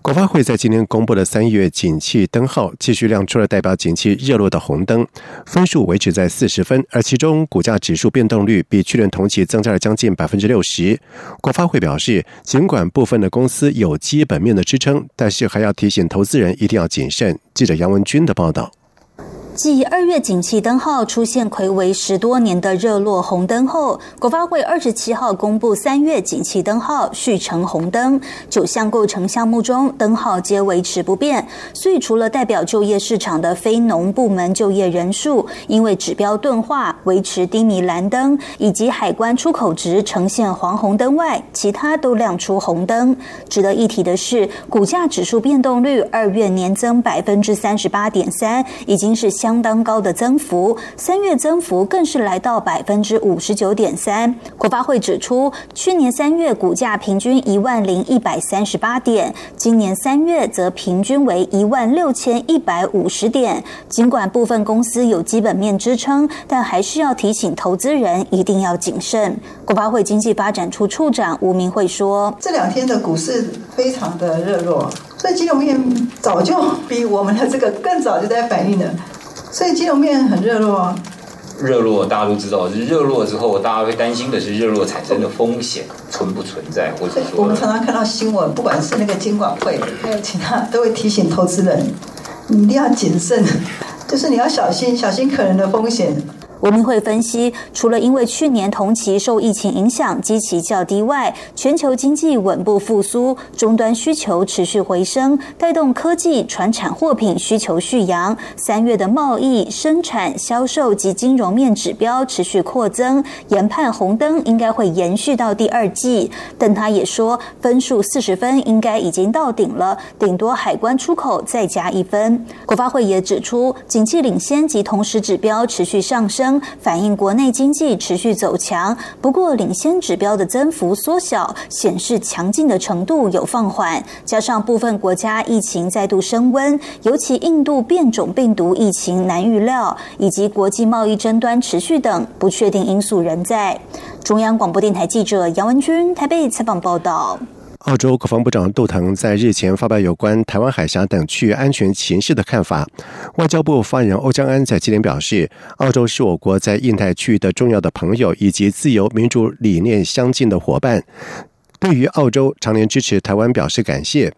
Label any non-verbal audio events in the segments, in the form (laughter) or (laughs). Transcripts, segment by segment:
国发会在今天公布的三月景气灯号继续亮出了代表景气热络的红灯，分数维持在四十分，而其中股价指数变动率比去年同期增加了将近百分之六十。国发会表示，尽管部分的公司有基本面的支撑，但是还要提醒投资人一定要谨慎。记者杨文军的报道。继二月景气灯号出现魁违十多年的热络红灯后，国发会二十七号公布三月景气灯号续成红灯，九项构成项目中灯号皆维持不变。所以，除了代表就业市场的非农部门就业人数因为指标钝化维持低迷蓝灯，以及海关出口值呈现黄红灯外，其他都亮出红灯。值得一提的是，股价指数变动率二月年增百分之三十八点三，已经是相。相当高的增幅，三月增幅更是来到百分之五十九点三。国发会指出，去年三月股价平均一万零一百三十八点，今年三月则平均为一万六千一百五十点。尽管部分公司有基本面支撑，但还是要提醒投资人一定要谨慎。国发会经济发展处处长吴明慧说：“这两天的股市非常的热络，所以金融面早就比我们的这个更早就在反应了。”所以金融面很热络啊，热络大家都知道，是热络之后，大家会担心的是热络产生的风险存不存在，或者说我们常常看到新闻，不管是那个监管会，还有其他，都会提醒投资人，你一定要谨慎，(laughs) 就是你要小心，小心可能的风险。吴明会分析，除了因为去年同期受疫情影响，基期较低外，全球经济稳步复苏，终端需求持续回升，带动科技、传产货品需求续扬。三月的贸易、生产、销售及金融面指标持续扩增，研判红灯应该会延续到第二季。但他也说，分数四十分应该已经到顶了，顶多海关出口再加一分。国发会也指出，景气领先及同时指标持续上升。反映国内经济持续走强，不过领先指标的增幅缩小，显示强劲的程度有放缓。加上部分国家疫情再度升温，尤其印度变种病毒疫情难预料，以及国际贸易争端持续等不确定因素仍在。中央广播电台记者杨文君台北采访报道。澳洲国防部长杜腾在日前发表有关台湾海峡等区域安全情势的看法。外交部发言人欧江安在今天表示，澳洲是我国在印太区域的重要的朋友，以及自由民主理念相近的伙伴。对于澳洲常年支持台湾表示感谢。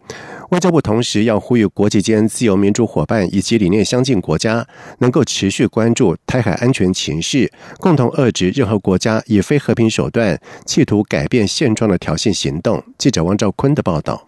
外交部同时要呼吁国际间自由民主伙伴以及理念相近国家，能够持续关注台海安全情势，共同遏制任何国家以非和平手段企图改变现状的挑衅行动。记者王兆坤的报道。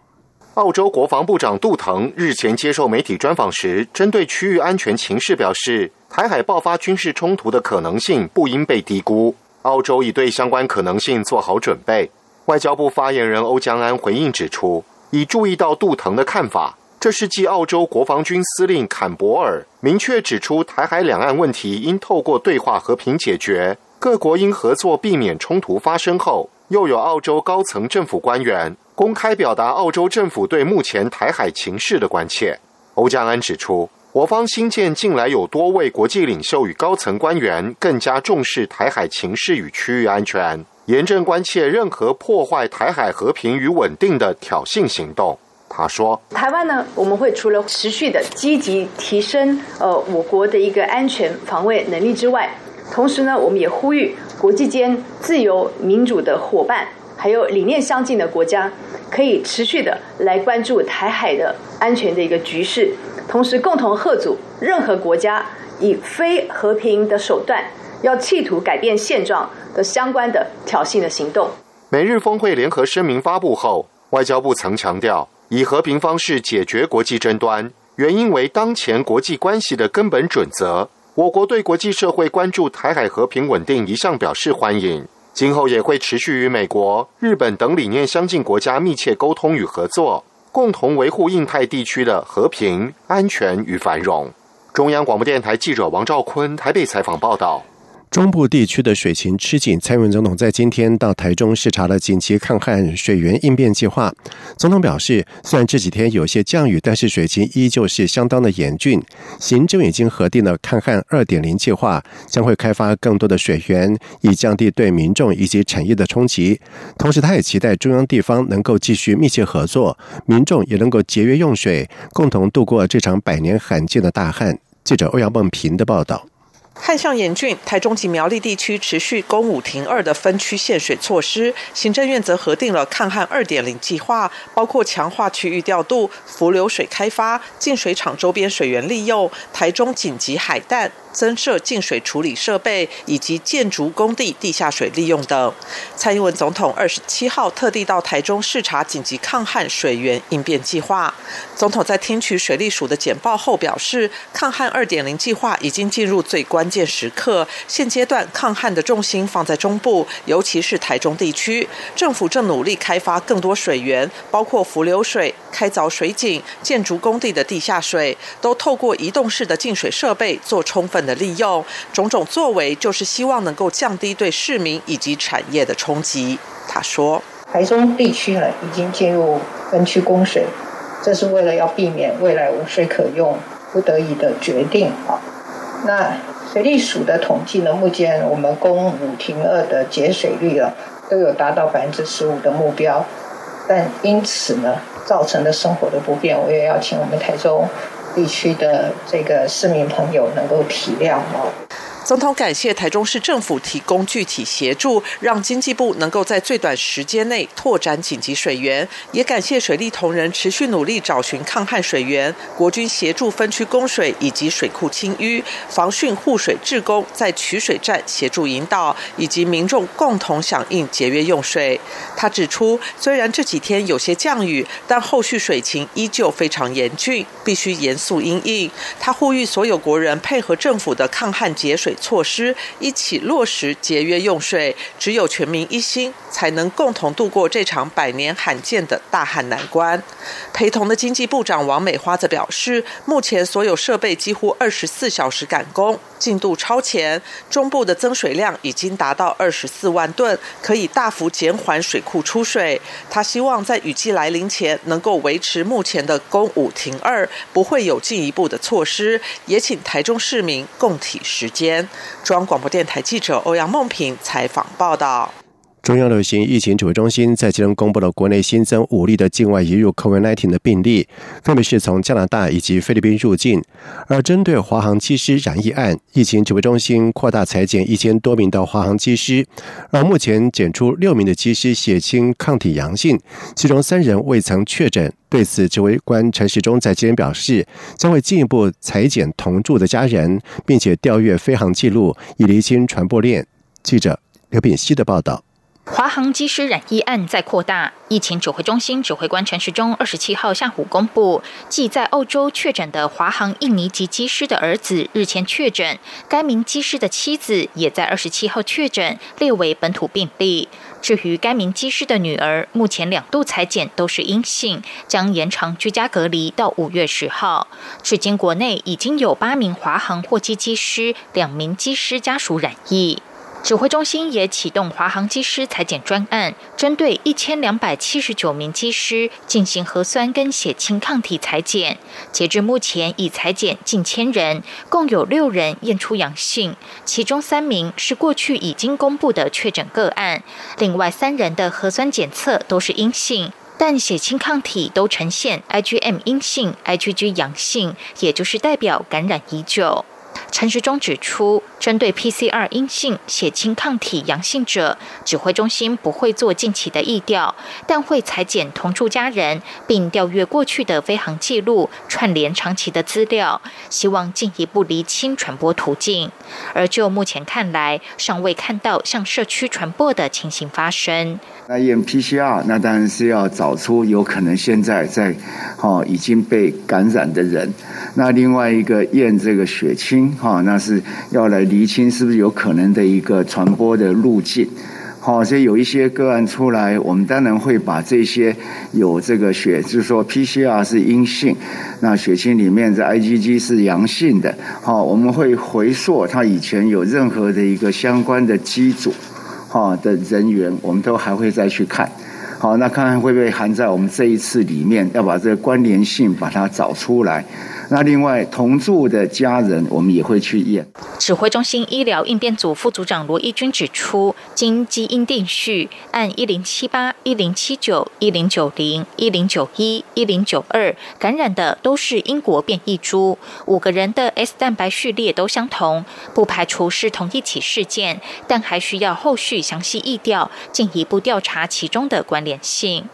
澳洲国防部长杜腾日前接受媒体专访时，针对区域安全情势表示，台海爆发军事冲突的可能性不应被低估，澳洲已对相关可能性做好准备。外交部发言人欧江安回应指出。已注意到杜腾的看法，这是继澳洲国防军司令坎伯尔明确指出台海两岸问题应透过对话和平解决，各国应合作避免冲突发生后，又有澳洲高层政府官员公开表达澳洲政府对目前台海情势的关切。欧江安指出，我方新建近来有多位国际领袖与高层官员更加重视台海情势与区域安全。严正关切任何破坏台海和平与稳定的挑衅行动。他说：“台湾呢，我们会除了持续的积极提升呃我国的一个安全防卫能力之外，同时呢，我们也呼吁国际间自由民主的伙伴，还有理念相近的国家，可以持续的来关注台海的安全的一个局势，同时共同贺阻任何国家以非和平的手段。”要企图改变现状的相关的挑衅的行动。美日峰会联合声明发布后，外交部曾强调，以和平方式解决国际争端，原因为当前国际关系的根本准则。我国对国际社会关注台海和平稳定一向表示欢迎，今后也会持续与美国、日本等理念相近国家密切沟通与合作，共同维护印太地区的和平、安全与繁荣。中央广播电台记者王兆坤台北采访报道。中部地区的水情吃紧，蔡英文总统在今天到台中视察了紧急抗旱水源应变计划。总统表示，虽然这几天有些降雨，但是水情依旧是相当的严峻。行政已经核定了抗旱二点零计划，将会开发更多的水源，以降低对民众以及产业的冲击。同时，他也期待中央地方能够继续密切合作，民众也能够节约用水，共同度过这场百年罕见的大旱。记者欧阳梦平的报道。旱象严峻，台中及苗栗地区持续公五停二的分区限水措施。行政院则核定了抗旱二点零计划，包括强化区域调度、浮流水开发、净水厂周边水源利用、台中紧急海淡。增设净水处理设备以及建筑工地地下水利用等。蔡英文总统二十七号特地到台中视察紧急抗旱水源应变计划。总统在听取水利署的简报后表示，抗旱二点零计划已经进入最关键时刻，现阶段抗旱的重心放在中部，尤其是台中地区。政府正努力开发更多水源，包括浮流水、开凿水井、建筑工地的地下水，都透过移动式的净水设备做充分。的利用种种作为，就是希望能够降低对市民以及产业的冲击。他说：“台中地区呢，已经进入分区供水，这是为了要避免未来无水可用，不得已的决定啊。那水利署的统计呢，目前我们供五停二的节水率啊，都有达到百分之十五的目标，但因此呢，造成的生活的不便，我也要请我们台中。”地区的这个市民朋友能够体谅哦。总统感谢台中市政府提供具体协助，让经济部能够在最短时间内拓展紧急水源，也感谢水利同仁持续努力找寻抗旱水源，国军协助分区供水以及水库清淤，防汛护水志工在取水站协助引导，以及民众共同响应节约用水。他指出，虽然这几天有些降雨，但后续水情依旧非常严峻，必须严肃应应。他呼吁所有国人配合政府的抗旱节水。措施一起落实节约用水，只有全民一心，才能共同度过这场百年罕见的大旱难关。陪同的经济部长王美花则表示，目前所有设备几乎二十四小时赶工，进度超前。中部的增水量已经达到二十四万吨，可以大幅减缓水库出水。他希望在雨季来临前能够维持目前的公五停二，不会有进一步的措施。也请台中市民共体时间。中央广播电台记者欧阳梦平采访报道。中央流行疫情指挥中心在今天公布了国内新增五例的境外移入 COVID-19 的病例，分别是从加拿大以及菲律宾入境。而针对华航机师染疫案，疫情指挥中心扩大裁减一千多名的华航机师，而目前检出六名的机师血清抗体阳性，其中三人未曾确诊。对此，指挥官陈时中在今天表示，将会进一步裁减同住的家人，并且调阅飞航记录，以厘清传播链。记者刘炳熙的报道。华航机师染疫案在扩大，疫情指挥中心指挥官陈时中二十七号下午公布，继在澳洲确诊的华航印尼籍机师的儿子日前确诊，该名机师的妻子也在二十七号确诊，列为本土病例。至于该名机师的女儿，目前两度裁检都是阴性，将延长居家隔离到五月十号。至今国内已经有八名华航货机机师、两名机师家属染疫。指挥中心也启动华航机师裁剪专案，针对一千两百七十九名机师进行核酸跟血清抗体裁剪。截至目前，已裁减近千人，共有六人验出阳性，其中三名是过去已经公布的确诊个案，另外三人的核酸检测都是阴性，但血清抗体都呈现 IgM 阴性、IgG 阳性，也就是代表感染已久。陈时中指出，针对 PCR 阴性、血清抗体阳性者，指挥中心不会做近期的疫调，但会裁剪同住家人，并调阅过去的飞行记录，串联长期的资料，希望进一步厘清传播途径。而就目前看来，尚未看到向社区传播的情形发生。那验 PCR，那当然是要找出有可能现在在哦已经被感染的人。那另外一个验这个血清，哈，那是要来厘清是不是有可能的一个传播的路径。好，所以有一些个案出来，我们当然会把这些有这个血，就是说 PCR 是阴性，那血清里面的 IgG 是阳性的，好，我们会回溯他以前有任何的一个相关的机组，哈的人员，我们都还会再去看。好，那看看会不会含在我们这一次里面，要把这个关联性把它找出来。那另外同住的家人，我们也会去验。指挥中心医疗应变组副组长罗义军指出，经基因定序，按一零七八、一零七九、一零九零、一零九一、一零九二感染的都是英国变异株，五个人的 S 蛋白序列都相同，不排除是同一起事件，但还需要后续详细疫调，进一步调查其中的关联性。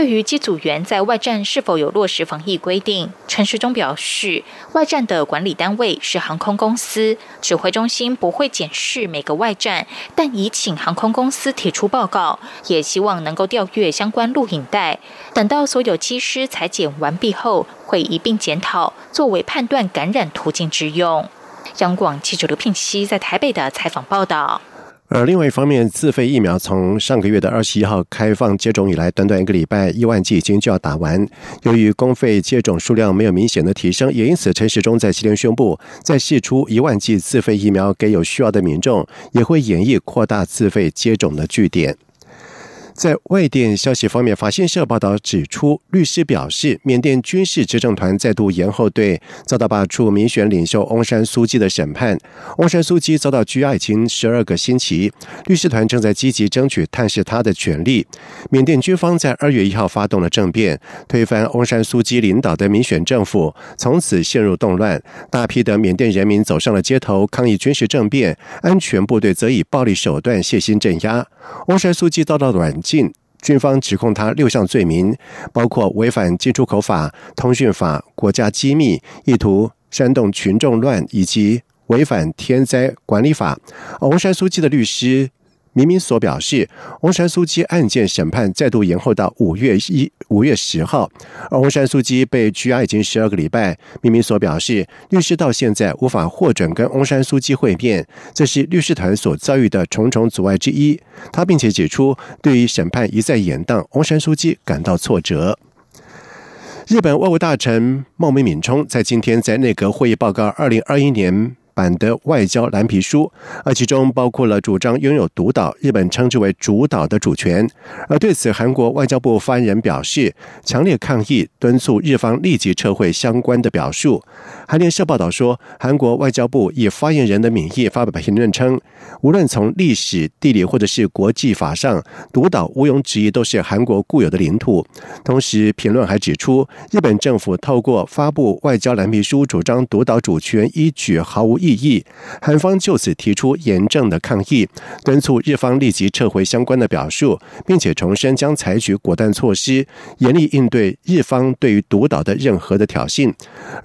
对于机组员在外站是否有落实防疫规定，陈时中表示，外站的管理单位是航空公司，指挥中心不会检视每个外站，但已请航空公司提出报告，也希望能够调阅相关录影带，等到所有机师裁剪完毕后，会一并检讨，作为判断感染途径之用。央广记者刘聘熙在台北的采访报道。而另外一方面，自费疫苗从上个月的二十一号开放接种以来，短短一个礼拜，一万剂已经就要打完。由于公费接种数量没有明显的提升，也因此陈时中在今天宣布，再释出一万剂自费疫苗给有需要的民众，也会演绎扩大自费接种的据点。在外电消息方面，法新社报道指出，律师表示，缅甸军事执政团再度延后对遭到罢黜民选领袖翁山苏基的审判。翁山苏基遭到拘押已经十二个星期，律师团正在积极争取探视他的权利。缅甸军方在二月一号发动了政变，推翻翁山苏基领导的民选政府，从此陷入动乱。大批的缅甸人民走上了街头抗议军事政变，安全部队则以暴力手段血腥镇压。翁山苏基遭到软。禁军方指控他六项罪名，包括违反进出口法、通讯法、国家机密、意图煽动群众乱以及违反天灾管理法。翁山书记的律师。明明所表示，翁山苏基案件审判再度延后到五月一五月十号，而翁山苏基被拘押已经十二个礼拜。明明所表示，律师到现在无法获准跟翁山苏基会面，这是律师团所遭遇的重重阻碍之一。他并且指出，对于审判一再延宕，翁山苏基感到挫折。日本外务大臣茂木敏充在今天在内阁会议报告二零二一年。版的外交蓝皮书，而其中包括了主张拥有独岛（日本称之为主岛）的主权。而对此，韩国外交部发言人表示强烈抗议，敦促日方立即撤回相关的表述。韩联社报道说，韩国外交部以发言人的名义发表评论称，无论从历史、地理或者是国际法上，独岛毋庸置疑都是韩国固有的领土。同时，评论还指出，日本政府透过发布外交蓝皮书主张独岛主权依据毫无。异议，韩方就此提出严正的抗议，敦促日方立即撤回相关的表述，并且重申将采取果断措施，严厉应对日方对于独岛的任何的挑衅。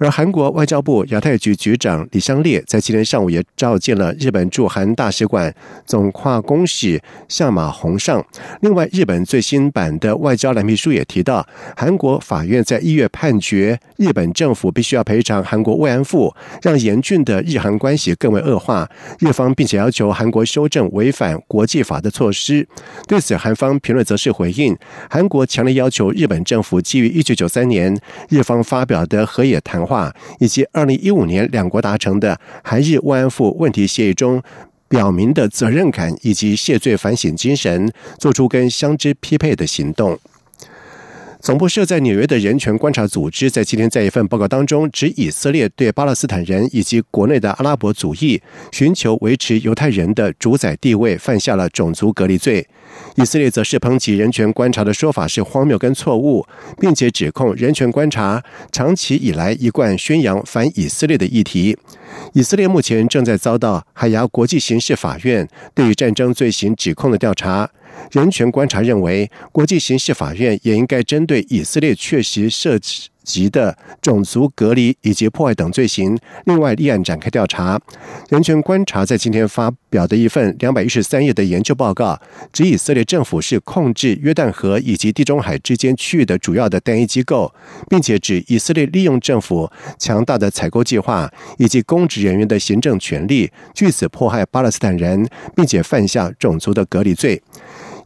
而韩国外交部亚太局局长李相烈在今天上午也召见了日本驻韩大使馆总跨公使相马宏尚。另外，日本最新版的外交蓝皮书也提到，韩国法院在一月判决日本政府必须要赔偿韩国慰安妇，让严峻的日韩。关系更为恶化，日方并且要求韩国修正违反国际法的措施。对此，韩方评论则是回应：韩国强烈要求日本政府基于一九九三年日方发表的河野谈话，以及二零一五年两国达成的韩日慰安妇问题协议中表明的责任感以及谢罪反省精神，做出跟相知匹配的行动。总部设在纽约的人权观察组织在今天在一份报告当中，指以色列对巴勒斯坦人以及国内的阿拉伯主义寻求维持犹太人的主宰地位，犯下了种族隔离罪。以色列则是抨击人权观察的说法是荒谬跟错误，并且指控人权观察长期以来一贯宣扬反以色列的议题。以色列目前正在遭到海牙国际刑事法院对于战争罪行指控的调查。人权观察认为，国际刑事法院也应该针对以色列确实涉及的种族隔离以及破坏等罪行，另外立案展开调查。人权观察在今天发表的一份两百一十三页的研究报告，指以色列政府是控制约旦河以及地中海之间区域的主要的单一机构，并且指以色列利用政府强大的采购计划以及公职人员的行政权力，据此迫害巴勒斯坦人，并且犯下种族的隔离罪。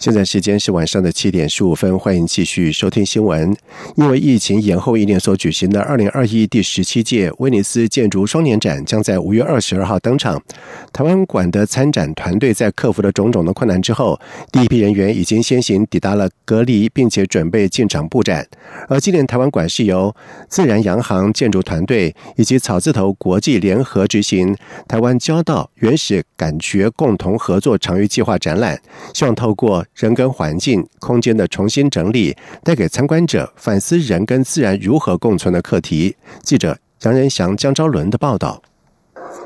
现在时间是晚上的七点十五分，欢迎继续收听新闻。因为疫情延后一年所举行的二零二一第十七届威尼斯建筑双年展将在五月二十二号登场。台湾馆的参展团队在克服了种种的困难之后，第一批人员已经先行抵达了隔离，并且准备进场布展。而今年台湾馆是由自然洋行建筑团队以及草字头国际联合执行台湾交道原始感觉共同合作长域计划展览，希望透过人跟环境空间的重新整理，带给参观者反思人跟自然如何共存的课题。记者杨仁祥、江昭伦的报道。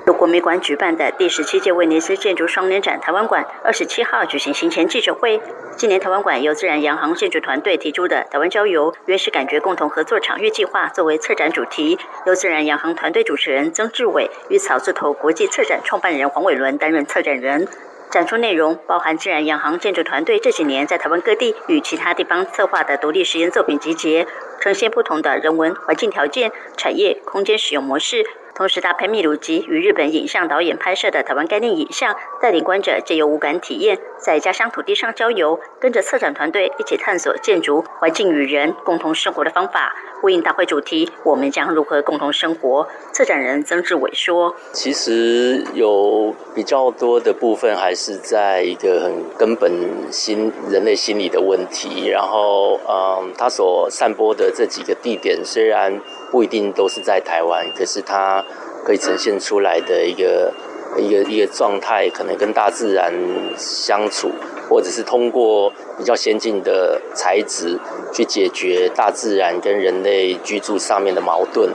由国美馆举办的第十七届威尼斯建筑双年展台湾馆，二十七号举行行前记者会。今年台湾馆由自然洋行建筑团队提出的“台湾郊游原始感觉共同合作场域计划”作为策展主题，由自然洋行团队主持人曾志伟与草字头国际策展创办人黄伟伦担任策展人。展出内容包含自然洋行建筑团队这几年在台湾各地与其他地方策划的独立实验作品集结，呈现不同的人文环境条件、产业空间使用模式。同时搭配秘鲁籍与日本影像导演拍摄的台湾概念影像，带领观者借由无感体验，在家乡土地上郊游，跟着策展团队一起探索建筑、环境与人共同生活的方法。呼应大会主题，我们将如何共同生活？策展人曾志伟说：“其实有比较多的部分还是在一个很根本心人类心理的问题。然后，嗯，他所散播的这几个地点虽然。”不一定都是在台湾，可是它可以呈现出来的一个一个一个状态，可能跟大自然相处，或者是通过比较先进的材质去解决大自然跟人类居住上面的矛盾。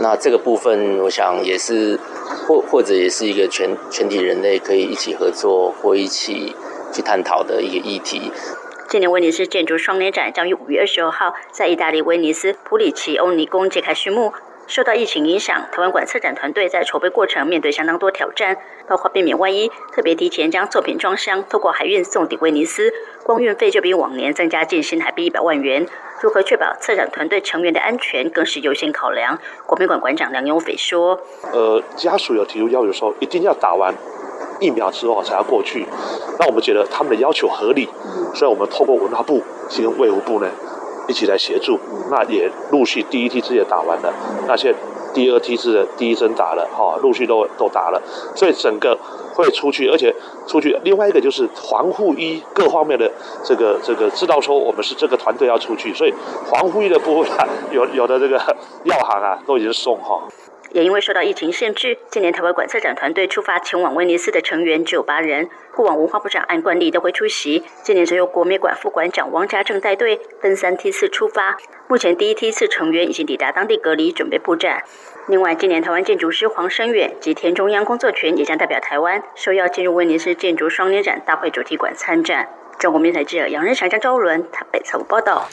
那这个部分，我想也是或 (laughs) 或者也是一个全全体人类可以一起合作或一起去探讨的一个议题。今年威尼斯建筑双年展将于五月二十二号在意大利威尼斯普里奇欧尼宫揭开序幕。受到疫情影响，台湾馆策展团队在筹备过程面对相当多挑战，包括避免万一，特别提前将作品装箱，透过海运送抵威尼斯，光运费就比往年增加近新台币一百万元。如何确保策展团队成员的安全，更是优先考量。国美馆馆长梁永斐说：“呃，家属有提出要求说，一定要打完。”疫苗之后才要过去，那我们觉得他们的要求合理，所以我们透过文化部跟卫福部呢一起来协助，那也陆续第一梯次也打完了，那些第二梯次的第一针打了，哈，陆续都都打了，所以整个会出去，而且出去另外一个就是防护衣各方面的这个这个知道说我们是这个团队要出去，所以防护衣的部分有有的这个 (laughs) 药行啊都已经送哈。也因为受到疫情限制，今年台湾馆策展团队出发前往威尼斯的成员只有八人。过往文化部长按惯例都会出席，今年则由国美馆副馆长王家正带队，分三梯次出发。目前第一梯次成员已经抵达当地隔离，准备布展。另外，今年台湾建筑师黄生远及田中央工作群也将代表台湾，受邀进入威尼斯建筑双年展大会主题馆参展。中国面台记者杨仁祥、张昭伦台北采访报道。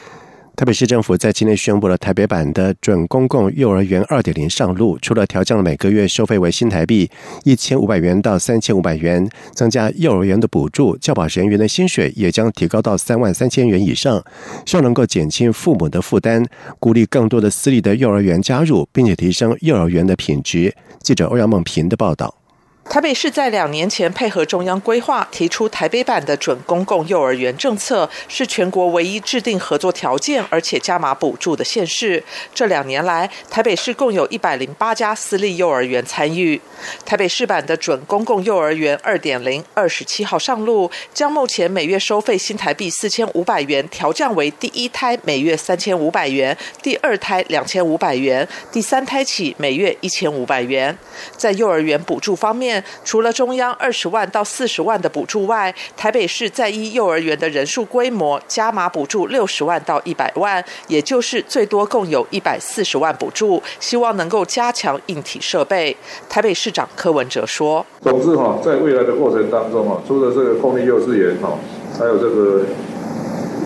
台北市政府在今天宣布了台北版的准公共幼儿园二点零上路，除了调降了每个月收费为新台币一千五百元到三千五百元，增加幼儿园的补助，教保人员的薪水也将提高到三万三千元以上，希望能够减轻父母的负担，鼓励更多的私立的幼儿园加入，并且提升幼儿园的品质。记者欧阳梦平的报道。台北市在两年前配合中央规划，提出台北版的准公共幼儿园政策，是全国唯一制定合作条件而且加码补助的县市。这两年来，台北市共有一百零八家私立幼儿园参与。台北市版的准公共幼儿园二点零二十七号上路，将目前每月收费新台币四千五百元调降为第一胎每月三千五百元，第二胎两千五百元，第三胎起每月一千五百元。在幼儿园补助方面，除了中央二十万到四十万的补助外，台北市在依幼儿园的人数规模加码补助六十万到一百万，也就是最多共有一百四十万补助，希望能够加强硬体设备。台北市长柯文哲说：“总之哈，在未来的过程当中啊，除了这个公立幼稚园哈，还有这个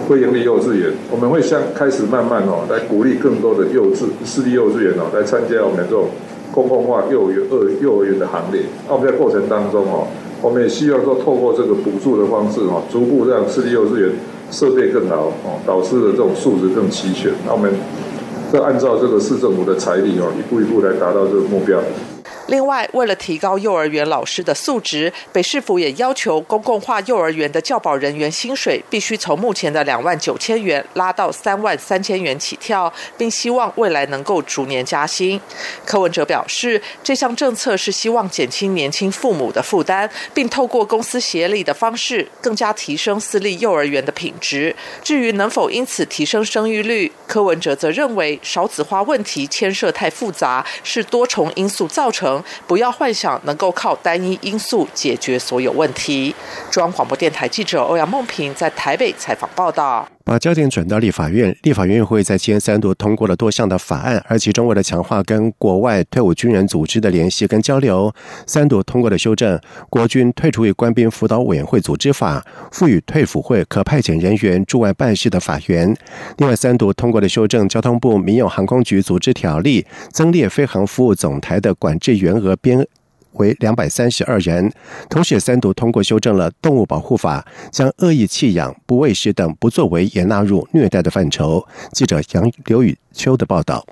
非营利幼稚园，我们会向开始慢慢哦，来鼓励更多的幼稚私立幼稚园哦，来参加我们这种公共化幼儿园二幼儿园的行列。那我们在过程当中哦，我们也希望说透过这个补助的方式哦，逐步让私立幼稚园设备更好哦，导师的这种素质更齐全。那我们再按照这个市政府的财力哦，一步一步来达到这个目标。另外，为了提高幼儿园老师的素质，北市府也要求公共化幼儿园的教保人员薪水必须从目前的两万九千元拉到三万三千元起跳，并希望未来能够逐年加薪。柯文哲表示，这项政策是希望减轻年轻父母的负担，并透过公司协力的方式，更加提升私立幼儿园的品质。至于能否因此提升生育率，柯文哲则认为少子化问题牵涉太复杂，是多重因素造成。不要幻想能够靠单一因素解决所有问题。中央广播电台记者欧阳梦平在台北采访报道。把焦点转到立法院，立法院会在今天三度通过了多项的法案，而其中为了强化跟国外退伍军人组织的联系跟交流，三度通过了修正《国军退出役官兵辅导委员会组织法》，赋予退辅会可派遣人员驻外办事的法源。另外，三度通过了修正《交通部民用航空局组织条例》，增列飞航服务总台的管制员额编。为两百三十二人，同时三读通过修正了动物保护法，将恶意弃养、不喂食等不作为也纳入虐待的范畴。记者杨刘宇秋的报道。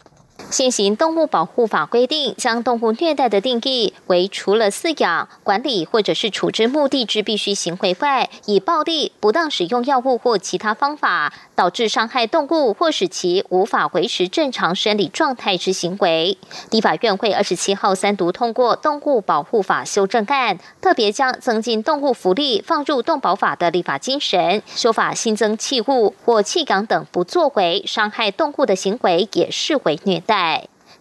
现行动物保护法规定，将动物虐待的定义为除了饲养、管理或者是处置目的之必须行为外，以暴力、不当使用药物或其他方法导致伤害动物或使其无法维持正常生理状态之行为。立法院会二十七号三读通过动物保护法修正案，特别将增进动物福利放入动保法的立法精神，修法新增弃物或弃养等不作为伤害动物的行为，也视为虐待。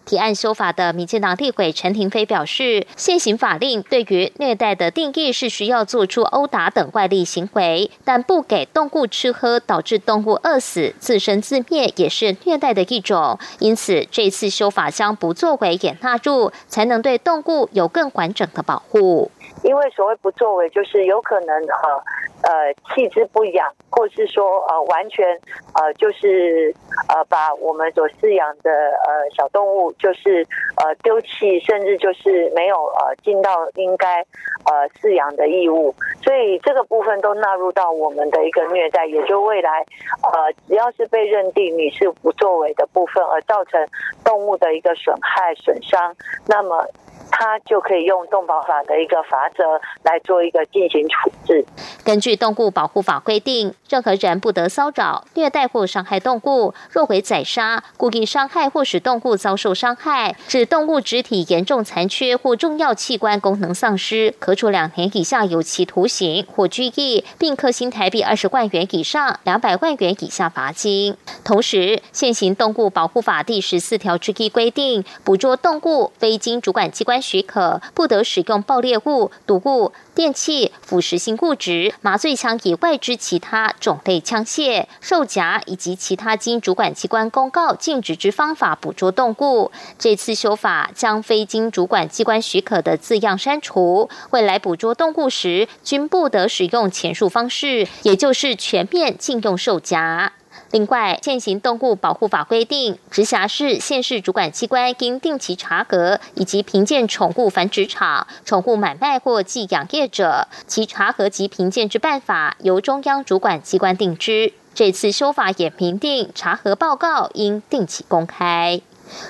提案修法的民进党立委陈廷飞表示，现行法令对于虐待的定义是需要做出殴打等外力行为，但不给动物吃喝，导致动物饿死、自生自灭，也是虐待的一种。因此，这次修法将不作为也纳入，才能对动物有更完整的保护。因为所谓不作为，就是有可能呃呃弃之不养，或是说呃完全呃就是呃把我们所饲养的呃小动物就是呃丢弃，甚至就是没有呃尽到应该呃饲养的义务，所以这个部分都纳入到我们的一个虐待，也就未来呃只要是被认定你是不作为的部分，而造成动物的一个损害损伤，那么。他就可以用动保法的一个法则来做一个进行处置。根据动物保护法规定，任何人不得骚扰、虐待或伤害动物。若为宰杀、故意伤害或使动物遭受伤害，致动物肢体严重残缺或重要器官功能丧失，可处两年以下有期徒刑或拘役，并科新台币二十万元以上两百万元以下罚金。同时，现行动物保护法第十四条之一规定，捕捉动物非经主管机关。许可不得使用爆裂物、毒物、电器、腐蚀性物质、麻醉枪以外之其他种类枪械、兽夹以及其他经主管机关公告禁止之方法捕捉动物。这次修法将非经主管机关许可的字样删除，未来捕捉动物时均不得使用前述方式，也就是全面禁用兽夹。另外，现行动物保护法规定，直辖市、县市主管机关应定期查核以及评鉴宠物繁殖场、宠物买卖或寄养业者，其查核及评鉴之办法由中央主管机关定之。这次修法也明定，查核报告应定期公开。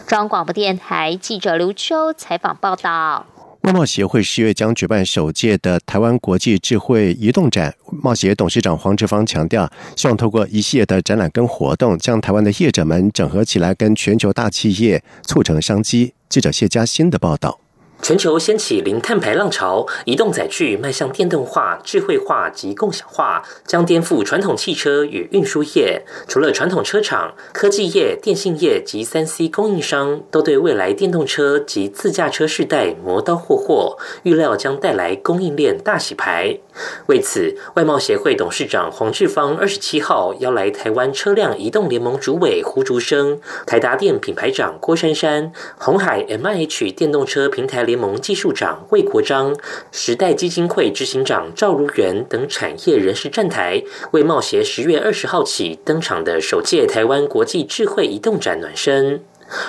中央广播电台记者刘秋采访报道。外贸协会十月将举办首届的台湾国际智慧移动展。贸协董事长黄志芳强调，希望通过一系列的展览跟活动，将台湾的业者们整合起来，跟全球大企业促成商机。记者谢佳欣的报道。全球掀起零碳排浪潮，移动载具迈向电动化、智慧化及共享化，将颠覆传统汽车与运输业。除了传统车厂、科技业、电信业及三 C 供应商，都对未来电动车及自驾车世代磨刀霍霍，预料将带来供应链大洗牌。为此，外贸协会董事长黄志芳二十七号邀来台湾车辆移动联盟主委胡竹生、台达电品牌长郭珊珊、红海 M I H 电动车平台。联盟技术长魏国章、时代基金会执行长赵如元等产业人士站台，为贸协十月二十号起登场的首届台湾国际智慧移动展暖身。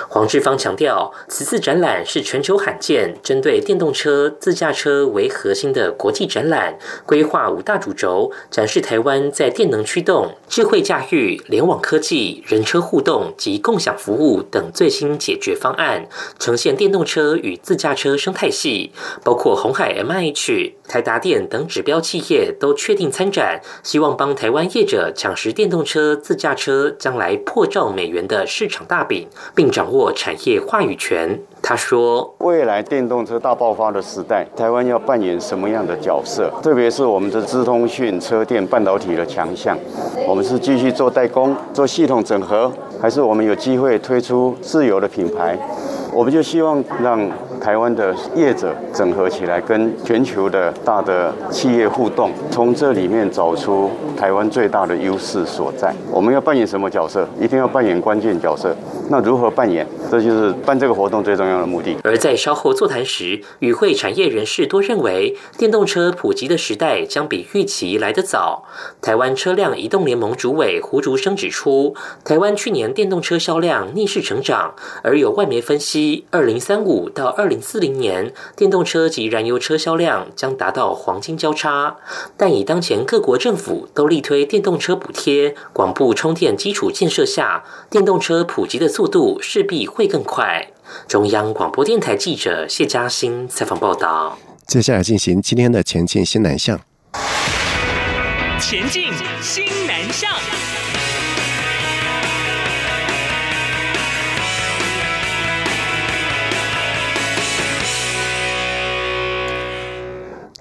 黄志芳强调，此次展览是全球罕见针对电动车、自驾车为核心的国际展览，规划五大主轴，展示台湾在电能驱动、智慧驾驭、联网科技、人车互动及共享服务等最新解决方案，呈现电动车与自驾车生态系，包括红海 M H、台达电等指标企业都确定参展，希望帮台湾业者抢食电动车、自驾车将来破兆美元的市场大饼，并。掌握产业话语权，他说：“未来电动车大爆发的时代，台湾要扮演什么样的角色？特别是我们的资通讯、车电、半导体的强项，我们是继续做代工、做系统整合，还是我们有机会推出自有的品牌？我们就希望让。”台湾的业者整合起来，跟全球的大的企业互动，从这里面找出台湾最大的优势所在。我们要扮演什么角色？一定要扮演关键角色。那如何扮演？这就是办这个活动最重要的目的。而在稍后座谈时，与会产业人士多认为，电动车普及的时代将比预期来得早。台湾车辆移动联盟主委胡竹生指出，台湾去年电动车销量逆势成长，而有外媒分析，二零三五到二零四零年，电动车及燃油车销量将达到黄金交叉。但以当前各国政府都力推电动车补贴、广布充电基础建设下，电动车普及的速度势必会更快。中央广播电台记者谢嘉欣采访报道。接下来进行今天的前进新南向。前进新南向。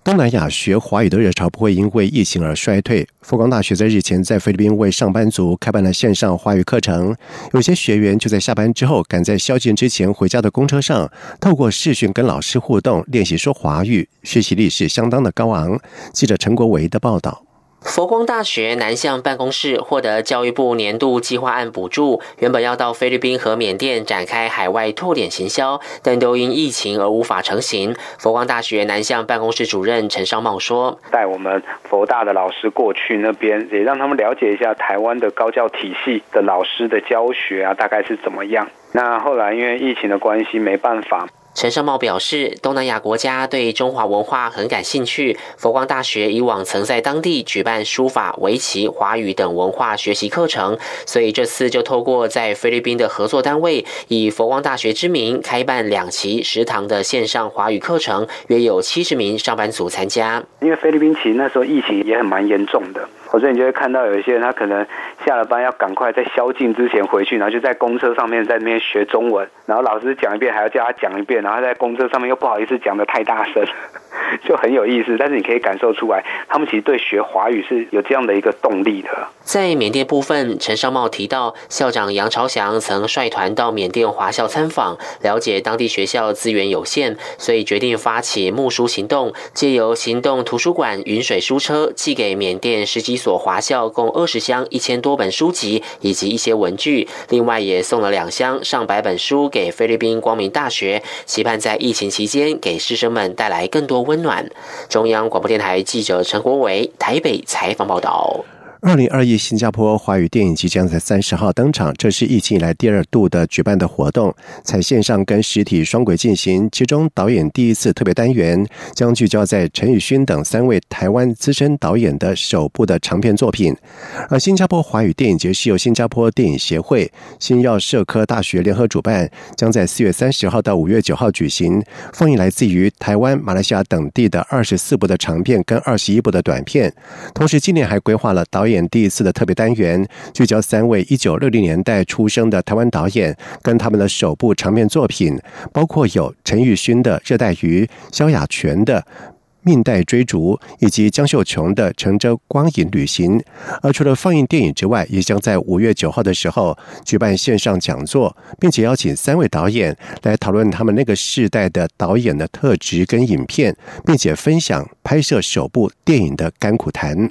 东南亚学华语的热潮不会因为疫情而衰退。复光大学在日前在菲律宾为上班族开办了线上华语课程，有些学员就在下班之后赶在宵禁之前回家的公车上，透过视讯跟老师互动练习说华语，学习力是相当的高昂。记者陈国维的报道。佛光大学南向办公室获得教育部年度计划案补助，原本要到菲律宾和缅甸展开海外拓点行销，但都因疫情而无法成行。佛光大学南向办公室主任陈尚茂说：“带我们佛大的老师过去那边，也让他们了解一下台湾的高教体系的老师的教学啊，大概是怎么样。那后来因为疫情的关系，没办法。”陈胜茂表示，东南亚国家对中华文化很感兴趣。佛光大学以往曾在当地举办书法、围棋、华语等文化学习课程，所以这次就透过在菲律宾的合作单位，以佛光大学之名开办两期食堂的线上华语课程，约有七十名上班族参加。因为菲律宾其实那时候疫情也很蛮严重的。所以你就会看到有一些人，他可能下了班要赶快在宵禁之前回去，然后就在公车上面在那边学中文，然后老师讲一遍还要叫他讲一遍，然后在公车上面又不好意思讲的太大声。(laughs) 就很有意思，但是你可以感受出来，他们其实对学华语是有这样的一个动力的。在缅甸部分，陈尚茂提到，校长杨朝祥曾率团到缅甸华校参访，了解当地学校资源有限，所以决定发起募书行动，借由行动图书馆云水书车寄给缅甸十几所华校共二十箱一千多本书籍以及一些文具，另外也送了两箱上百本书给菲律宾光明大学，期盼在疫情期间给师生们带来更多。温暖。中央广播电台记者陈国伟台北采访报道。二零二一新加坡华语电影即将在三十号登场，这是疫情以来第二度的举办的活动，在线上跟实体双轨进行。其中导演第一次特别单元将聚焦在陈宇勋等三位台湾资深导演的首部的长片作品。而新加坡华语电影节是由新加坡电影协会、新药社科大学联合主办，将在四月三十号到五月九号举行，放映来自于台湾、马来西亚等地的二十四部的长片跟二十一部的短片。同时，今年还规划了导演第一次的特别单元，聚焦三位一九六零年代出生的台湾导演跟他们的首部长片作品，包括有陈玉勋的《热带鱼》、萧亚全的《命带追逐》以及江秀琼的《乘着光影旅行》。而除了放映电影之外，也将在五月九号的时候举办线上讲座，并且邀请三位导演来讨论他们那个世代的导演的特质跟影片，并且分享拍摄首部电影的甘苦谈。